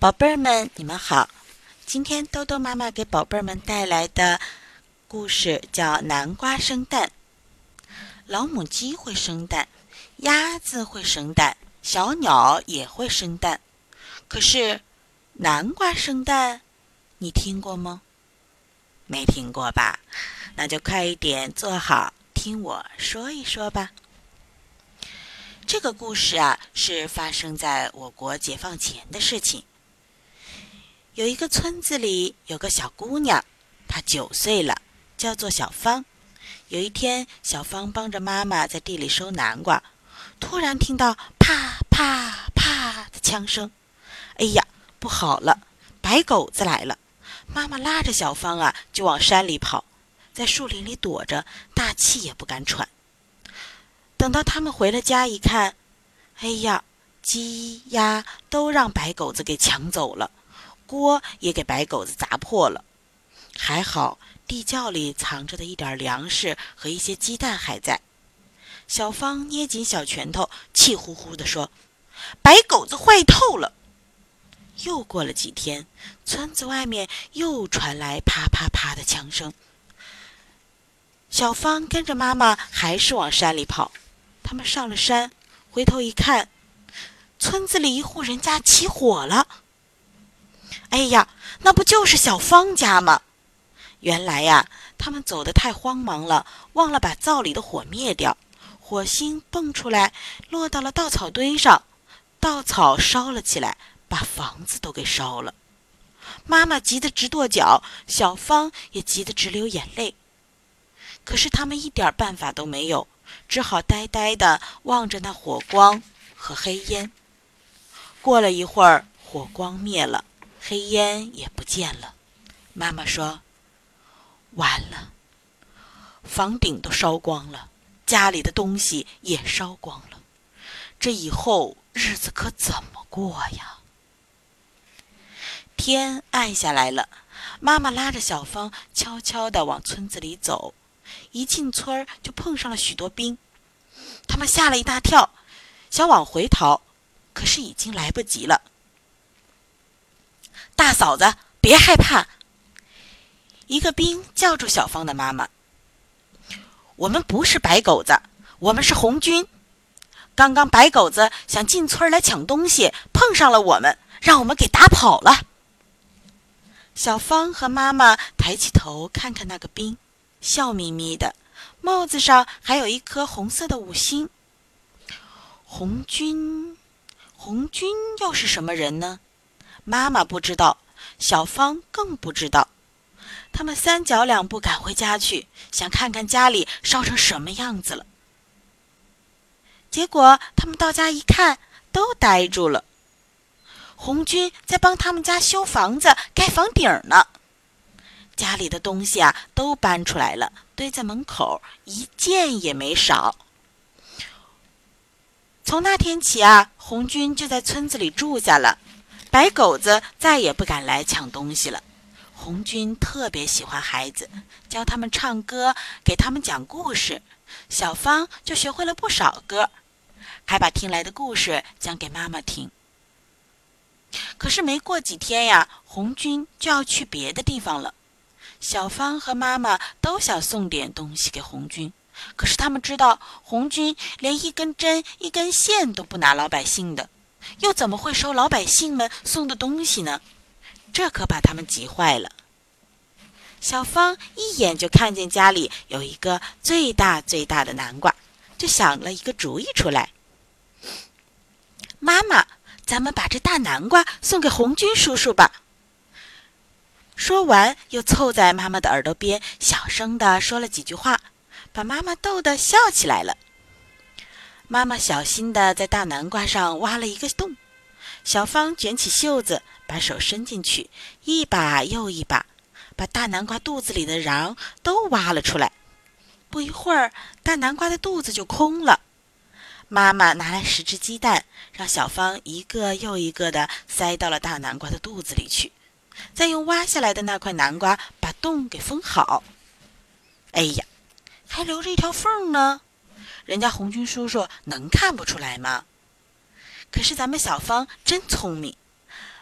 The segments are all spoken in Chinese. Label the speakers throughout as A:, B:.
A: 宝贝儿们，你们好！今天豆豆妈妈给宝贝儿们带来的故事叫《南瓜生蛋》。老母鸡会生蛋，鸭子会生蛋，小鸟也会生蛋。可是，南瓜生蛋，你听过吗？没听过吧？那就快一点坐好，听我说一说吧。这个故事啊，是发生在我国解放前的事情。有一个村子里有个小姑娘，她九岁了，叫做小芳。有一天，小芳帮着妈妈在地里收南瓜，突然听到啪啪啪的枪声。哎呀，不好了，白狗子来了！妈妈拉着小芳啊，就往山里跑，在树林里躲着，大气也不敢喘。等到他们回了家，一看，哎呀，鸡鸭都让白狗子给抢走了。锅也给白狗子砸破了，还好地窖里藏着的一点粮食和一些鸡蛋还在。小芳捏紧小拳头，气呼呼地说：“白狗子坏透了！”又过了几天，村子外面又传来啪啪啪的枪声。小芳跟着妈妈还是往山里跑。他们上了山，回头一看，村子里一户人家起火了。哎呀，那不就是小芳家吗？原来呀，他们走得太慌忙了，忘了把灶里的火灭掉。火星蹦出来，落到了稻草堆上，稻草烧了起来，把房子都给烧了。妈妈急得直跺脚，小芳也急得直流眼泪。可是他们一点办法都没有，只好呆呆地望着那火光和黑烟。过了一会儿，火光灭了。黑烟也不见了，妈妈说：“完了，房顶都烧光了，家里的东西也烧光了，这以后日子可怎么过呀？”天暗下来了，妈妈拉着小芳悄悄地往村子里走，一进村就碰上了许多兵，他们吓了一大跳，想往回逃，可是已经来不及了。大嫂子，别害怕。一个兵叫住小芳的妈妈：“我们不是白狗子，我们是红军。刚刚白狗子想进村来抢东西，碰上了我们，让我们给打跑了。”小芳和妈妈抬起头看看那个兵，笑眯眯的，帽子上还有一颗红色的五星。红军，红军又是什么人呢？妈妈不知道，小芳更不知道。他们三脚两步赶回家去，想看看家里烧成什么样子了。结果他们到家一看，都呆住了。红军在帮他们家修房子、盖房顶呢。家里的东西啊，都搬出来了，堆在门口，一件也没少。从那天起啊，红军就在村子里住下了。白狗子再也不敢来抢东西了。红军特别喜欢孩子，教他们唱歌，给他们讲故事。小芳就学会了不少歌，还把听来的故事讲给妈妈听。可是没过几天呀，红军就要去别的地方了。小芳和妈妈都想送点东西给红军，可是他们知道红军连一根针、一根线都不拿老百姓的。又怎么会收老百姓们送的东西呢？这可把他们急坏了。小芳一眼就看见家里有一个最大最大的南瓜，就想了一个主意出来。妈妈，咱们把这大南瓜送给红军叔叔吧。说完，又凑在妈妈的耳朵边小声地说了几句话，把妈妈逗得笑起来了。妈妈小心地在大南瓜上挖了一个洞，小芳卷起袖子，把手伸进去，一把又一把，把大南瓜肚子里的瓤都挖了出来。不一会儿，大南瓜的肚子就空了。妈妈拿来十只鸡蛋，让小芳一个又一个地塞到了大南瓜的肚子里去，再用挖下来的那块南瓜把洞给封好。哎呀，还留着一条缝呢。人家红军叔叔能看不出来吗？可是咱们小芳真聪明，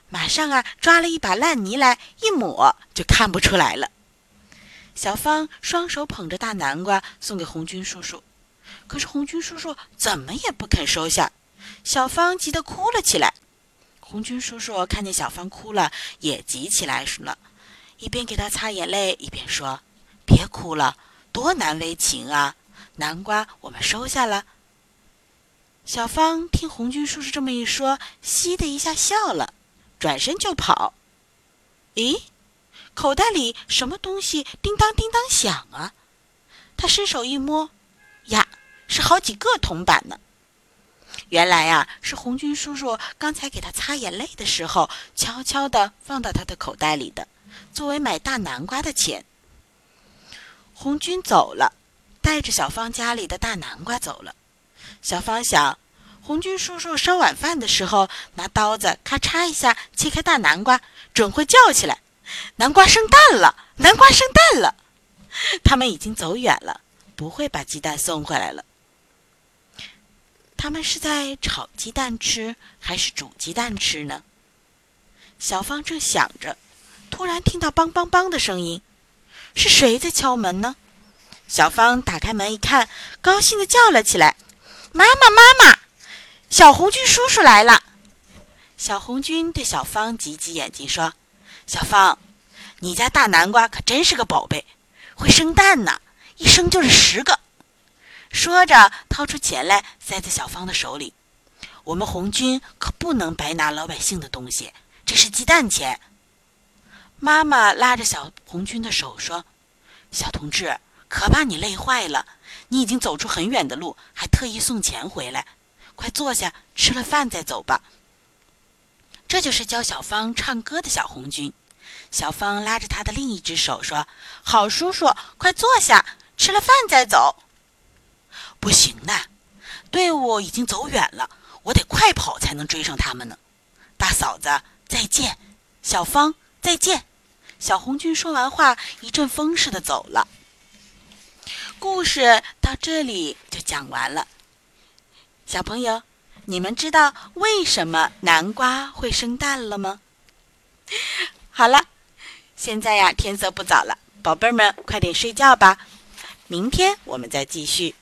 A: 马上啊抓了一把烂泥来一抹，就看不出来了。小芳双手捧着大南瓜送给红军叔叔，可是红军叔叔怎么也不肯收下。小芳急得哭了起来。红军叔叔看见小芳哭了，也急起来了，一边给她擦眼泪，一边说：“别哭了，多难为情啊！南瓜我们收下了。”小芳听红军叔叔这么一说，嘻的一下笑了，转身就跑。咦？口袋里什么东西叮当叮当响啊？他伸手一摸，呀，是好几个铜板呢。原来呀，是红军叔叔刚才给他擦眼泪的时候，悄悄地放到他的口袋里的，作为买大南瓜的钱。红军走了，带着小芳家里的大南瓜走了。小芳想，红军叔叔烧晚饭的时候，拿刀子咔嚓一下切开大南瓜，准会叫起来。南瓜生蛋了！南瓜生蛋了！他们已经走远了，不会把鸡蛋送回来了。他们是在炒鸡蛋吃，还是煮鸡蛋吃呢？小芳正想着，突然听到“梆梆梆”的声音，是谁在敲门呢？小芳打开门一看，高兴的叫了起来：“妈妈，妈妈！小红军叔叔来了！”小红军对小芳挤挤眼睛说。小芳，你家大南瓜可真是个宝贝，会生蛋呢，一生就是十个。说着，掏出钱来塞在小芳的手里。我们红军可不能白拿老百姓的东西，这是鸡蛋钱。妈妈拉着小红军的手说：“小同志，可把你累坏了。你已经走出很远的路，还特意送钱回来。快坐下，吃了饭再走吧。”这就是教小芳唱歌的小红军。小芳拉着他的另一只手说：“好叔叔，快坐下，吃了饭再走。”不行的，队伍已经走远了，我得快跑才能追上他们呢。大嫂子再见，小芳再见。小红军说完话，一阵风似的走了。故事到这里就讲完了，小朋友。你们知道为什么南瓜会生蛋了吗？好了，现在呀天色不早了，宝贝儿们快点睡觉吧，明天我们再继续。